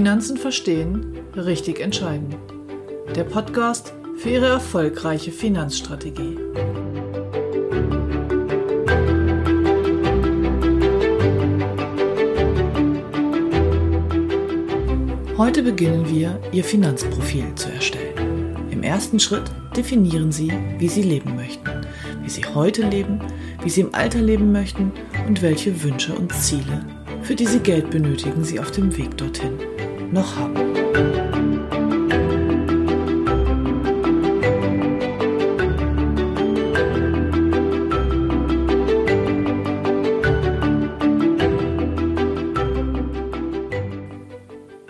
Finanzen verstehen, richtig entscheiden. Der Podcast für Ihre erfolgreiche Finanzstrategie. Heute beginnen wir, Ihr Finanzprofil zu erstellen. Im ersten Schritt definieren Sie, wie Sie leben möchten, wie Sie heute leben, wie Sie im Alter leben möchten und welche Wünsche und Ziele, für die Sie Geld benötigen, Sie auf dem Weg dorthin noch haben.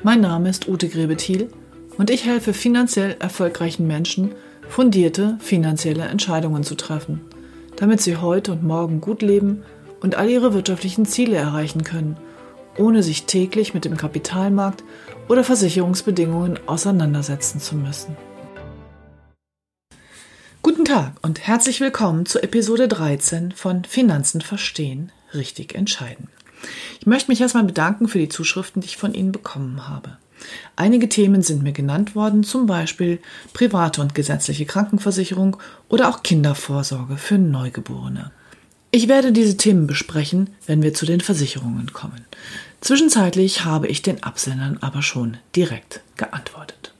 Mein Name ist Ute Grebethiel und ich helfe finanziell erfolgreichen Menschen, fundierte finanzielle Entscheidungen zu treffen, damit sie heute und morgen gut leben und all ihre wirtschaftlichen Ziele erreichen können, ohne sich täglich mit dem Kapitalmarkt oder Versicherungsbedingungen auseinandersetzen zu müssen. Guten Tag und herzlich willkommen zu Episode 13 von Finanzen verstehen, richtig entscheiden. Ich möchte mich erstmal bedanken für die Zuschriften, die ich von Ihnen bekommen habe. Einige Themen sind mir genannt worden, zum Beispiel private und gesetzliche Krankenversicherung oder auch Kindervorsorge für Neugeborene. Ich werde diese Themen besprechen, wenn wir zu den Versicherungen kommen. Zwischenzeitlich habe ich den Absendern aber schon direkt geantwortet.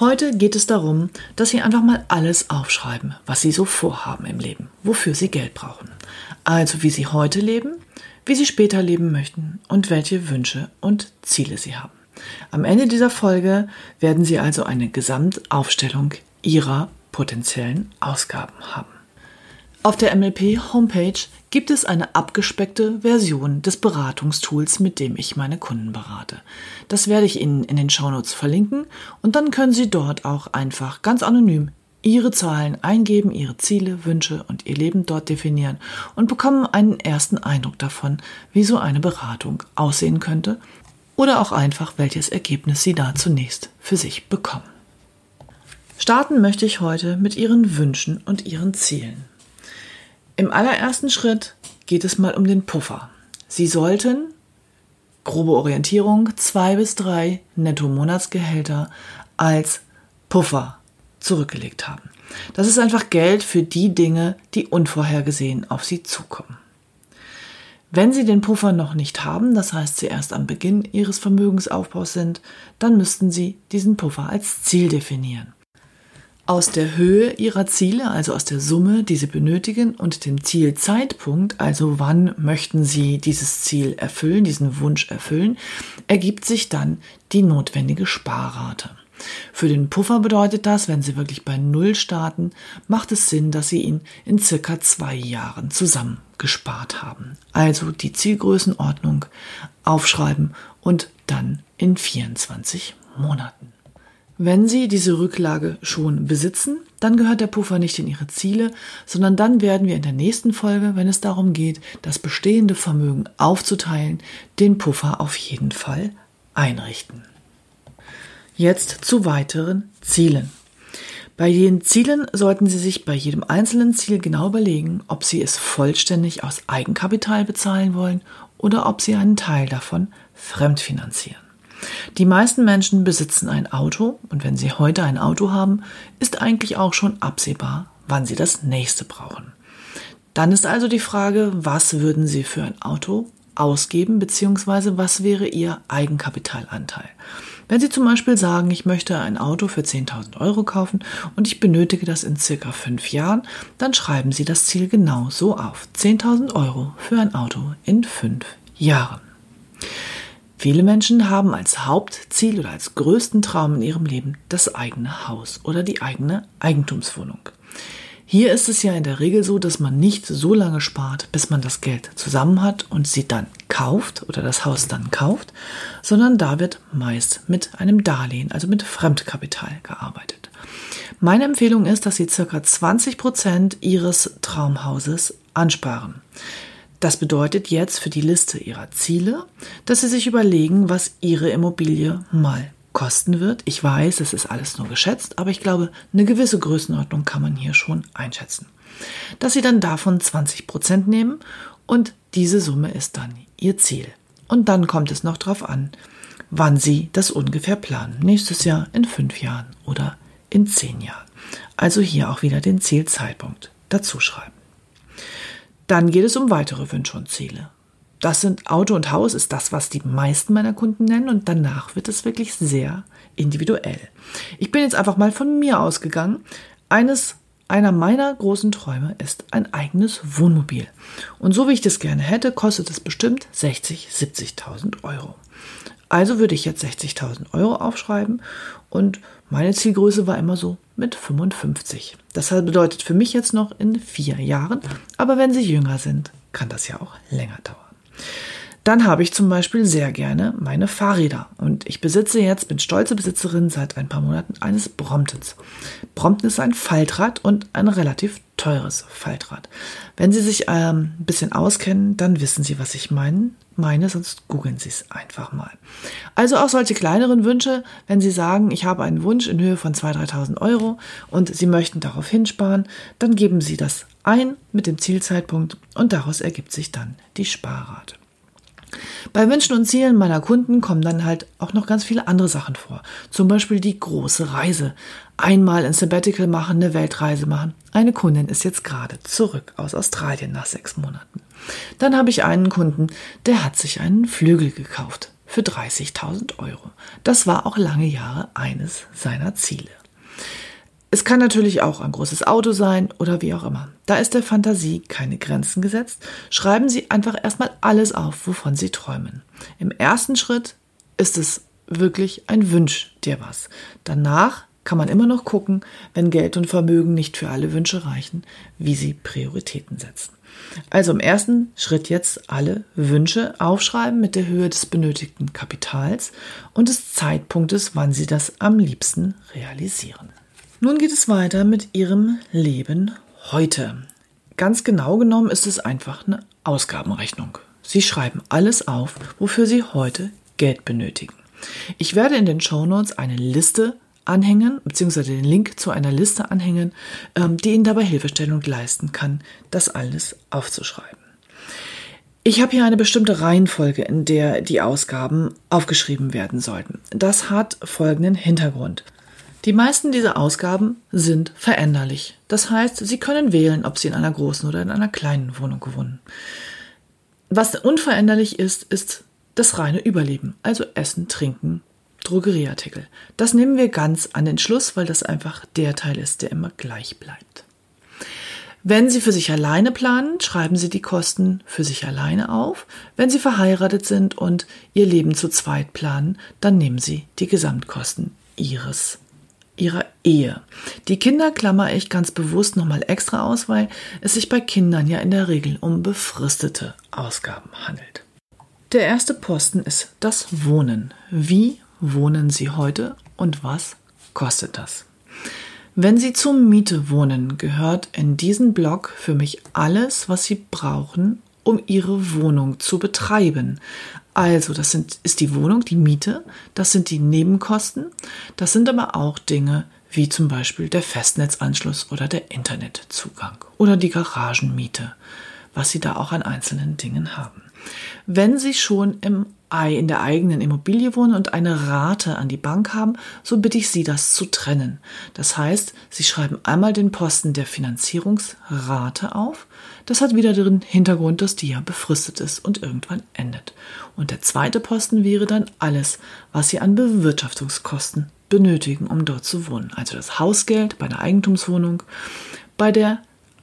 Heute geht es darum, dass Sie einfach mal alles aufschreiben, was Sie so vorhaben im Leben, wofür Sie Geld brauchen. Also wie Sie heute leben, wie Sie später leben möchten und welche Wünsche und Ziele Sie haben. Am Ende dieser Folge werden Sie also eine Gesamtaufstellung Ihrer potenziellen Ausgaben haben. Auf der MLP Homepage gibt es eine abgespeckte Version des Beratungstools, mit dem ich meine Kunden berate. Das werde ich Ihnen in den Shownotes verlinken und dann können Sie dort auch einfach ganz anonym Ihre Zahlen eingeben, Ihre Ziele, Wünsche und Ihr Leben dort definieren und bekommen einen ersten Eindruck davon, wie so eine Beratung aussehen könnte oder auch einfach, welches Ergebnis Sie da zunächst für sich bekommen. Starten möchte ich heute mit Ihren Wünschen und Ihren Zielen. Im allerersten Schritt geht es mal um den Puffer. Sie sollten, grobe Orientierung, zwei bis drei Netto-Monatsgehälter als Puffer zurückgelegt haben. Das ist einfach Geld für die Dinge, die unvorhergesehen auf Sie zukommen. Wenn Sie den Puffer noch nicht haben, das heißt Sie erst am Beginn Ihres Vermögensaufbaus sind, dann müssten Sie diesen Puffer als Ziel definieren aus der Höhe ihrer Ziele, also aus der Summe, die sie benötigen und dem Zielzeitpunkt, also wann möchten sie dieses Ziel erfüllen, diesen Wunsch erfüllen, ergibt sich dann die notwendige Sparrate. Für den Puffer bedeutet das, wenn Sie wirklich bei Null starten, macht es Sinn, dass Sie ihn in circa zwei Jahren zusammengespart haben. Also die Zielgrößenordnung aufschreiben und dann in 24 Monaten. Wenn Sie diese Rücklage schon besitzen, dann gehört der Puffer nicht in Ihre Ziele, sondern dann werden wir in der nächsten Folge, wenn es darum geht, das bestehende Vermögen aufzuteilen, den Puffer auf jeden Fall einrichten. Jetzt zu weiteren Zielen. Bei den Zielen sollten Sie sich bei jedem einzelnen Ziel genau überlegen, ob Sie es vollständig aus Eigenkapital bezahlen wollen oder ob Sie einen Teil davon fremdfinanzieren. Die meisten Menschen besitzen ein Auto und wenn sie heute ein Auto haben, ist eigentlich auch schon absehbar, wann sie das nächste brauchen. Dann ist also die Frage, was würden sie für ein Auto ausgeben, beziehungsweise was wäre ihr Eigenkapitalanteil. Wenn Sie zum Beispiel sagen, ich möchte ein Auto für 10.000 Euro kaufen und ich benötige das in circa fünf Jahren, dann schreiben Sie das Ziel genau so auf. 10.000 Euro für ein Auto in fünf Jahren. Viele Menschen haben als Hauptziel oder als größten Traum in ihrem Leben das eigene Haus oder die eigene Eigentumswohnung. Hier ist es ja in der Regel so, dass man nicht so lange spart, bis man das Geld zusammen hat und sie dann kauft oder das Haus dann kauft, sondern da wird meist mit einem Darlehen, also mit Fremdkapital gearbeitet. Meine Empfehlung ist, dass Sie circa 20 Prozent Ihres Traumhauses ansparen. Das bedeutet jetzt für die Liste Ihrer Ziele, dass Sie sich überlegen, was Ihre Immobilie mal kosten wird. Ich weiß, es ist alles nur geschätzt, aber ich glaube, eine gewisse Größenordnung kann man hier schon einschätzen. Dass Sie dann davon 20 Prozent nehmen und diese Summe ist dann Ihr Ziel. Und dann kommt es noch darauf an, wann Sie das ungefähr planen. Nächstes Jahr, in fünf Jahren oder in zehn Jahren. Also hier auch wieder den Zielzeitpunkt dazu schreiben. Dann geht es um weitere Wünsche und Ziele. Das sind Auto und Haus ist das, was die meisten meiner Kunden nennen und danach wird es wirklich sehr individuell. Ich bin jetzt einfach mal von mir ausgegangen. Eines einer meiner großen Träume ist ein eigenes Wohnmobil. Und so wie ich das gerne hätte, kostet es bestimmt 60, 70.000 Euro. Also würde ich jetzt 60.000 Euro aufschreiben und meine Zielgröße war immer so mit 55. Das bedeutet für mich jetzt noch in vier Jahren, aber wenn Sie jünger sind, kann das ja auch länger dauern. Dann habe ich zum Beispiel sehr gerne meine Fahrräder. Und ich besitze jetzt, bin stolze Besitzerin seit ein paar Monaten eines Bromptons. Brompton ist ein Faltrad und ein relativ teures Faltrad. Wenn Sie sich ähm, ein bisschen auskennen, dann wissen Sie, was ich meine, meine, sonst googeln Sie es einfach mal. Also auch solche kleineren Wünsche, wenn Sie sagen, ich habe einen Wunsch in Höhe von 2.000, 3.000 Euro und Sie möchten darauf hinsparen, dann geben Sie das ein mit dem Zielzeitpunkt und daraus ergibt sich dann die Sparrate. Bei Wünschen und Zielen meiner Kunden kommen dann halt auch noch ganz viele andere Sachen vor. Zum Beispiel die große Reise. Einmal ein Sabbatical machen, eine Weltreise machen. Eine Kundin ist jetzt gerade zurück aus Australien nach sechs Monaten. Dann habe ich einen Kunden, der hat sich einen Flügel gekauft für 30.000 Euro. Das war auch lange Jahre eines seiner Ziele. Es kann natürlich auch ein großes Auto sein oder wie auch immer. Da ist der Fantasie keine Grenzen gesetzt. Schreiben Sie einfach erstmal alles auf, wovon Sie träumen. Im ersten Schritt ist es wirklich ein Wunsch dir was. Danach kann man immer noch gucken, wenn Geld und Vermögen nicht für alle Wünsche reichen, wie Sie Prioritäten setzen. Also im ersten Schritt jetzt alle Wünsche aufschreiben mit der Höhe des benötigten Kapitals und des Zeitpunktes, wann Sie das am liebsten realisieren. Nun geht es weiter mit Ihrem Leben heute. Ganz genau genommen ist es einfach eine Ausgabenrechnung. Sie schreiben alles auf, wofür Sie heute Geld benötigen. Ich werde in den Show Notes eine Liste anhängen, beziehungsweise den Link zu einer Liste anhängen, ähm, die Ihnen dabei Hilfestellung leisten kann, das alles aufzuschreiben. Ich habe hier eine bestimmte Reihenfolge, in der die Ausgaben aufgeschrieben werden sollten. Das hat folgenden Hintergrund. Die meisten dieser Ausgaben sind veränderlich. Das heißt, Sie können wählen, ob Sie in einer großen oder in einer kleinen Wohnung wohnen. Was unveränderlich ist, ist das reine Überleben, also Essen, Trinken, Drogerieartikel. Das nehmen wir ganz an den Schluss, weil das einfach der Teil ist, der immer gleich bleibt. Wenn Sie für sich alleine planen, schreiben Sie die Kosten für sich alleine auf. Wenn Sie verheiratet sind und Ihr Leben zu zweit planen, dann nehmen Sie die Gesamtkosten Ihres ihrer Ehe. Die Kinder klammer ich ganz bewusst nochmal extra aus, weil es sich bei Kindern ja in der Regel um befristete Ausgaben handelt. Der erste Posten ist das Wohnen. Wie wohnen Sie heute und was kostet das? Wenn Sie zur Miete wohnen, gehört in diesen Block für mich alles, was Sie brauchen, um Ihre Wohnung zu betreiben. Also, das sind, ist die Wohnung, die Miete, das sind die Nebenkosten, das sind aber auch Dinge wie zum Beispiel der Festnetzanschluss oder der Internetzugang oder die Garagenmiete, was Sie da auch an einzelnen Dingen haben. Wenn Sie schon im in der eigenen Immobilie wohnen und eine Rate an die Bank haben, so bitte ich Sie, das zu trennen. Das heißt, Sie schreiben einmal den Posten der Finanzierungsrate auf. Das hat wieder den Hintergrund, dass die ja befristet ist und irgendwann endet. Und der zweite Posten wäre dann alles, was Sie an Bewirtschaftungskosten benötigen, um dort zu wohnen. Also das Hausgeld bei einer Eigentumswohnung, bei der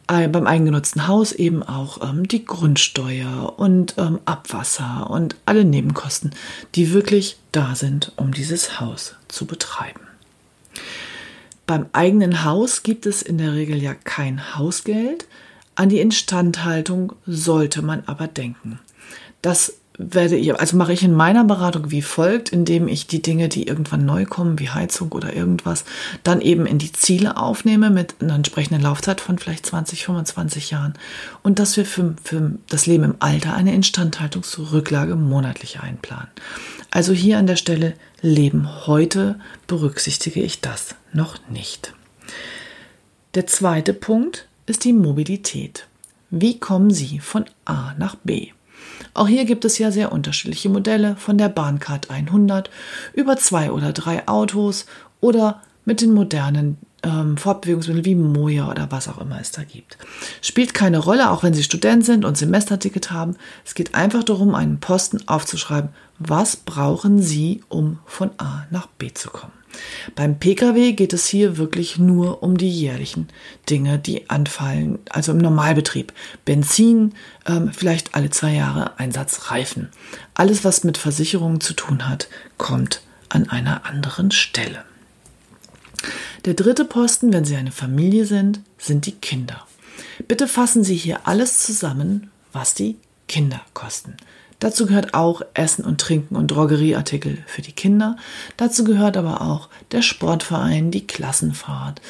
beim eigengenutzten Haus eben auch ähm, die Grundsteuer und ähm, Abwasser und alle Nebenkosten, die wirklich da sind, um dieses Haus zu betreiben. Beim eigenen Haus gibt es in der Regel ja kein Hausgeld. An die Instandhaltung sollte man aber denken. Das werde ich, also mache ich in meiner Beratung wie folgt, indem ich die Dinge, die irgendwann neu kommen, wie Heizung oder irgendwas, dann eben in die Ziele aufnehme mit einer entsprechenden Laufzeit von vielleicht 20, 25 Jahren und dass wir für, für das Leben im Alter eine Instandhaltungsrücklage monatlich einplanen. Also hier an der Stelle Leben heute berücksichtige ich das noch nicht. Der zweite Punkt ist die Mobilität. Wie kommen Sie von A nach B? Auch hier gibt es ja sehr unterschiedliche Modelle, von der Bahncard 100 über zwei oder drei Autos oder mit den modernen ähm, Fortbewegungsmitteln wie Moja oder was auch immer es da gibt. Spielt keine Rolle, auch wenn Sie Student sind und Semesterticket haben. Es geht einfach darum, einen Posten aufzuschreiben. Was brauchen Sie, um von A nach B zu kommen? Beim Pkw geht es hier wirklich nur um die jährlichen Dinge, die anfallen, also im Normalbetrieb. Benzin, ähm, vielleicht alle zwei Jahre Einsatzreifen. Alles, was mit Versicherungen zu tun hat, kommt an einer anderen Stelle. Der dritte Posten, wenn Sie eine Familie sind, sind die Kinder. Bitte fassen Sie hier alles zusammen, was die Kinder kosten. Dazu gehört auch Essen und Trinken und Drogerieartikel für die Kinder. Dazu gehört aber auch der Sportverein, die Klassenfahrt.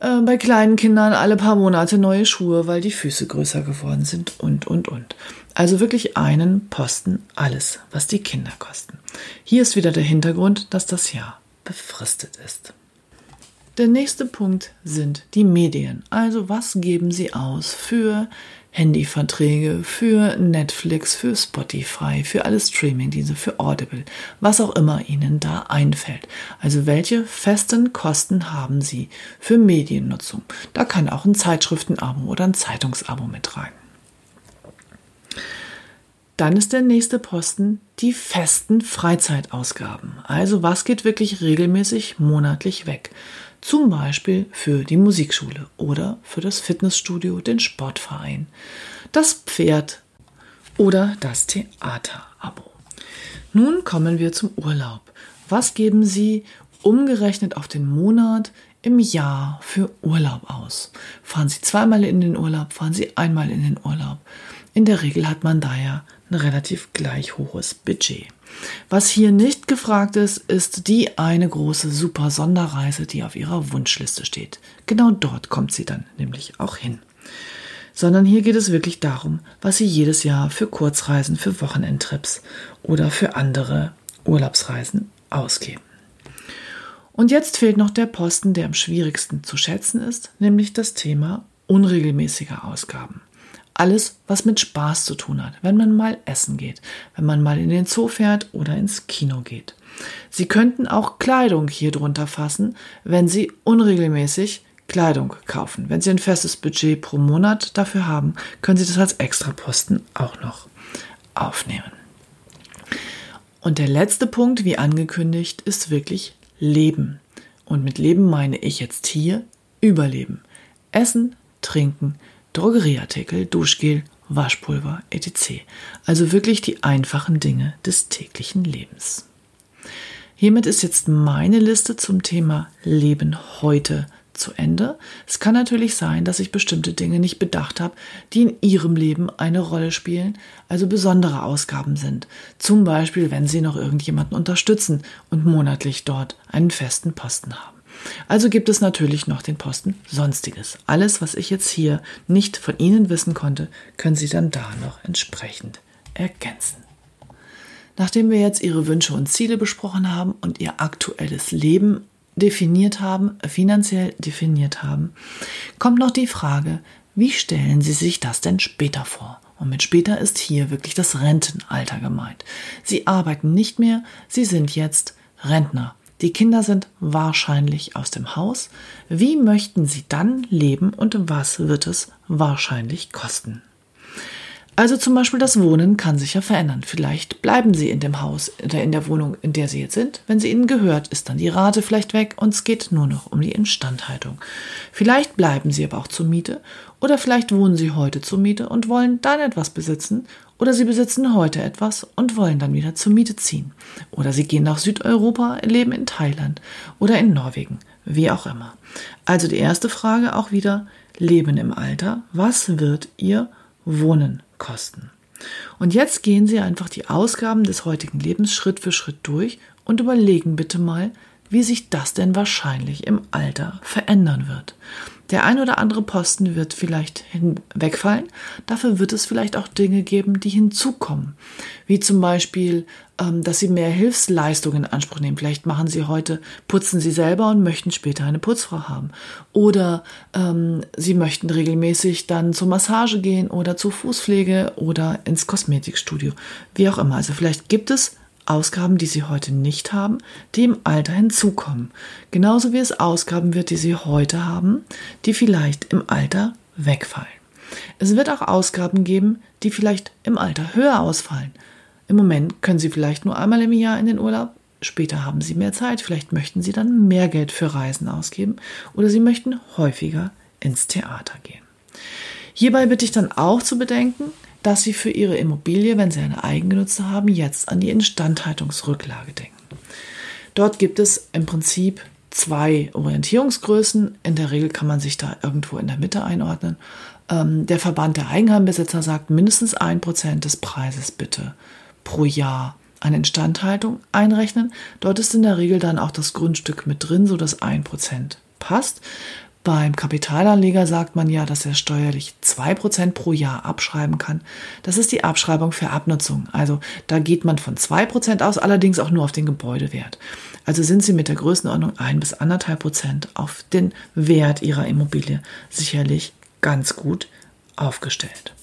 Äh, bei kleinen Kindern alle paar Monate neue Schuhe, weil die Füße größer geworden sind und, und, und. Also wirklich einen Posten alles, was die Kinder kosten. Hier ist wieder der Hintergrund, dass das Jahr befristet ist. Der nächste Punkt sind die Medien. Also was geben Sie aus für Handyverträge, für Netflix, für Spotify, für alle Streamingdienste, für Audible, was auch immer Ihnen da einfällt. Also welche festen Kosten haben Sie für Mediennutzung? Da kann auch ein Zeitschriftenabo oder ein Zeitungsabo mit rein. Dann ist der nächste Posten die festen Freizeitausgaben. Also was geht wirklich regelmäßig monatlich weg? Zum Beispiel für die Musikschule oder für das Fitnessstudio, den Sportverein, das Pferd oder das Theaterabo. Nun kommen wir zum Urlaub. Was geben Sie umgerechnet auf den Monat im Jahr für Urlaub aus? Fahren Sie zweimal in den Urlaub, fahren Sie einmal in den Urlaub? In der Regel hat man da ja ein relativ gleich hohes Budget. Was hier nicht gefragt ist, ist die eine große super Sonderreise, die auf ihrer Wunschliste steht. Genau dort kommt sie dann nämlich auch hin. Sondern hier geht es wirklich darum, was sie jedes Jahr für Kurzreisen, für Wochenendtrips oder für andere Urlaubsreisen ausgeben. Und jetzt fehlt noch der Posten, der am schwierigsten zu schätzen ist, nämlich das Thema unregelmäßige Ausgaben. Alles, was mit Spaß zu tun hat, wenn man mal essen geht, wenn man mal in den Zoo fährt oder ins Kino geht. Sie könnten auch Kleidung hier drunter fassen, wenn Sie unregelmäßig Kleidung kaufen. Wenn Sie ein festes Budget pro Monat dafür haben, können Sie das als Extraposten auch noch aufnehmen. Und der letzte Punkt, wie angekündigt, ist wirklich Leben. Und mit Leben meine ich jetzt hier Überleben. Essen, trinken, Drogerieartikel, Duschgel, Waschpulver, etc. Also wirklich die einfachen Dinge des täglichen Lebens. Hiermit ist jetzt meine Liste zum Thema Leben heute zu Ende. Es kann natürlich sein, dass ich bestimmte Dinge nicht bedacht habe, die in Ihrem Leben eine Rolle spielen, also besondere Ausgaben sind. Zum Beispiel, wenn Sie noch irgendjemanden unterstützen und monatlich dort einen festen Posten haben. Also gibt es natürlich noch den Posten Sonstiges. Alles, was ich jetzt hier nicht von Ihnen wissen konnte, können Sie dann da noch entsprechend ergänzen. Nachdem wir jetzt Ihre Wünsche und Ziele besprochen haben und Ihr aktuelles Leben definiert haben, finanziell definiert haben, kommt noch die Frage, wie stellen Sie sich das denn später vor? Und mit später ist hier wirklich das Rentenalter gemeint. Sie arbeiten nicht mehr, Sie sind jetzt Rentner. Die Kinder sind wahrscheinlich aus dem Haus. Wie möchten sie dann leben und was wird es wahrscheinlich kosten? Also zum Beispiel das Wohnen kann sich ja verändern. Vielleicht bleiben Sie in dem Haus oder in der Wohnung, in der Sie jetzt sind. Wenn sie Ihnen gehört, ist dann die Rate vielleicht weg und es geht nur noch um die Instandhaltung. Vielleicht bleiben Sie aber auch zur Miete oder vielleicht wohnen Sie heute zur Miete und wollen dann etwas besitzen oder Sie besitzen heute etwas und wollen dann wieder zur Miete ziehen. Oder Sie gehen nach Südeuropa, leben in Thailand oder in Norwegen, wie auch immer. Also die erste Frage auch wieder, Leben im Alter. Was wird Ihr Wohnen kosten? Und jetzt gehen Sie einfach die Ausgaben des heutigen Lebens Schritt für Schritt durch und überlegen bitte mal, wie sich das denn wahrscheinlich im Alter verändern wird. Der ein oder andere Posten wird vielleicht wegfallen. Dafür wird es vielleicht auch Dinge geben, die hinzukommen. Wie zum Beispiel, ähm, dass Sie mehr Hilfsleistungen in Anspruch nehmen. Vielleicht machen Sie heute, putzen Sie selber und möchten später eine Putzfrau haben. Oder ähm, Sie möchten regelmäßig dann zur Massage gehen oder zur Fußpflege oder ins Kosmetikstudio. Wie auch immer. Also vielleicht gibt es Ausgaben, die sie heute nicht haben, die im Alter hinzukommen. Genauso wie es Ausgaben wird, die sie heute haben, die vielleicht im Alter wegfallen. Es wird auch Ausgaben geben, die vielleicht im Alter höher ausfallen. Im Moment können Sie vielleicht nur einmal im Jahr in den Urlaub, später haben Sie mehr Zeit, vielleicht möchten Sie dann mehr Geld für Reisen ausgeben oder Sie möchten häufiger ins Theater gehen. Hierbei bitte ich dann auch zu bedenken, dass Sie für Ihre Immobilie, wenn Sie eine Eigengenutzte haben, jetzt an die Instandhaltungsrücklage denken. Dort gibt es im Prinzip zwei Orientierungsgrößen. In der Regel kann man sich da irgendwo in der Mitte einordnen. Ähm, der Verband der Eigenheimbesitzer sagt, mindestens ein Prozent des Preises bitte pro Jahr an Instandhaltung einrechnen. Dort ist in der Regel dann auch das Grundstück mit drin, sodass ein Prozent passt. Beim Kapitalanleger sagt man ja, dass er steuerlich 2% pro Jahr abschreiben kann. Das ist die Abschreibung für Abnutzung. Also da geht man von 2% aus, allerdings auch nur auf den Gebäudewert. Also sind Sie mit der Größenordnung 1 bis 1,5 Prozent auf den Wert Ihrer Immobilie sicherlich ganz gut aufgestellt.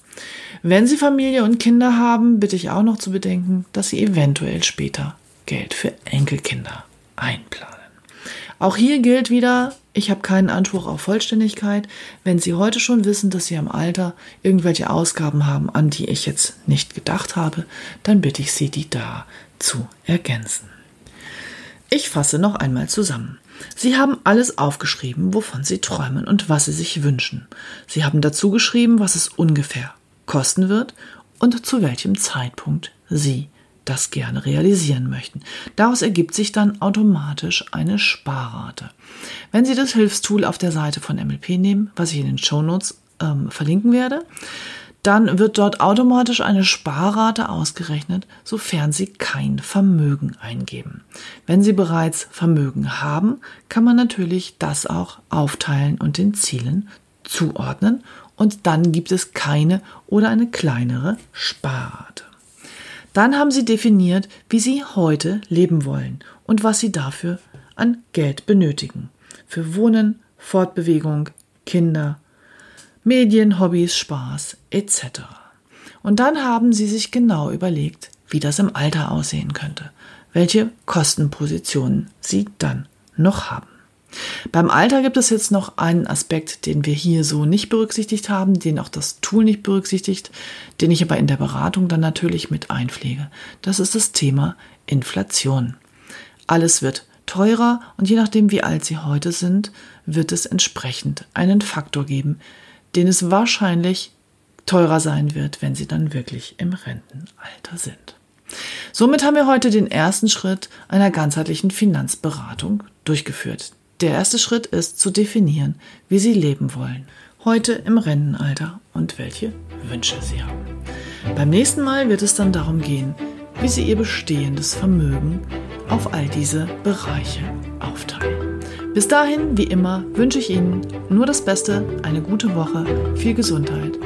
Wenn Sie Familie und Kinder haben, bitte ich auch noch zu bedenken, dass Sie eventuell später Geld für Enkelkinder einplanen. Auch hier gilt wieder, ich habe keinen Anspruch auf Vollständigkeit. Wenn Sie heute schon wissen, dass Sie im Alter irgendwelche Ausgaben haben, an die ich jetzt nicht gedacht habe, dann bitte ich Sie, die da zu ergänzen. Ich fasse noch einmal zusammen. Sie haben alles aufgeschrieben, wovon Sie träumen und was Sie sich wünschen. Sie haben dazu geschrieben, was es ungefähr kosten wird und zu welchem Zeitpunkt Sie das gerne realisieren möchten. Daraus ergibt sich dann automatisch eine Sparrate. Wenn Sie das Hilfstool auf der Seite von MLP nehmen, was ich in den Shownotes ähm, verlinken werde, dann wird dort automatisch eine Sparrate ausgerechnet, sofern Sie kein Vermögen eingeben. Wenn Sie bereits Vermögen haben, kann man natürlich das auch aufteilen und den Zielen zuordnen und dann gibt es keine oder eine kleinere Sparrate. Dann haben Sie definiert, wie Sie heute leben wollen und was Sie dafür an Geld benötigen. Für Wohnen, Fortbewegung, Kinder, Medien, Hobbys, Spaß etc. Und dann haben Sie sich genau überlegt, wie das im Alter aussehen könnte, welche Kostenpositionen Sie dann noch haben. Beim Alter gibt es jetzt noch einen Aspekt, den wir hier so nicht berücksichtigt haben, den auch das Tool nicht berücksichtigt, den ich aber in der Beratung dann natürlich mit einpflege. Das ist das Thema Inflation. Alles wird teurer und je nachdem, wie alt Sie heute sind, wird es entsprechend einen Faktor geben, den es wahrscheinlich teurer sein wird, wenn Sie dann wirklich im Rentenalter sind. Somit haben wir heute den ersten Schritt einer ganzheitlichen Finanzberatung durchgeführt. Der erste Schritt ist zu definieren, wie Sie leben wollen, heute im Rentenalter und welche Wünsche Sie haben. Beim nächsten Mal wird es dann darum gehen, wie Sie Ihr bestehendes Vermögen auf all diese Bereiche aufteilen. Bis dahin, wie immer, wünsche ich Ihnen nur das Beste, eine gute Woche, viel Gesundheit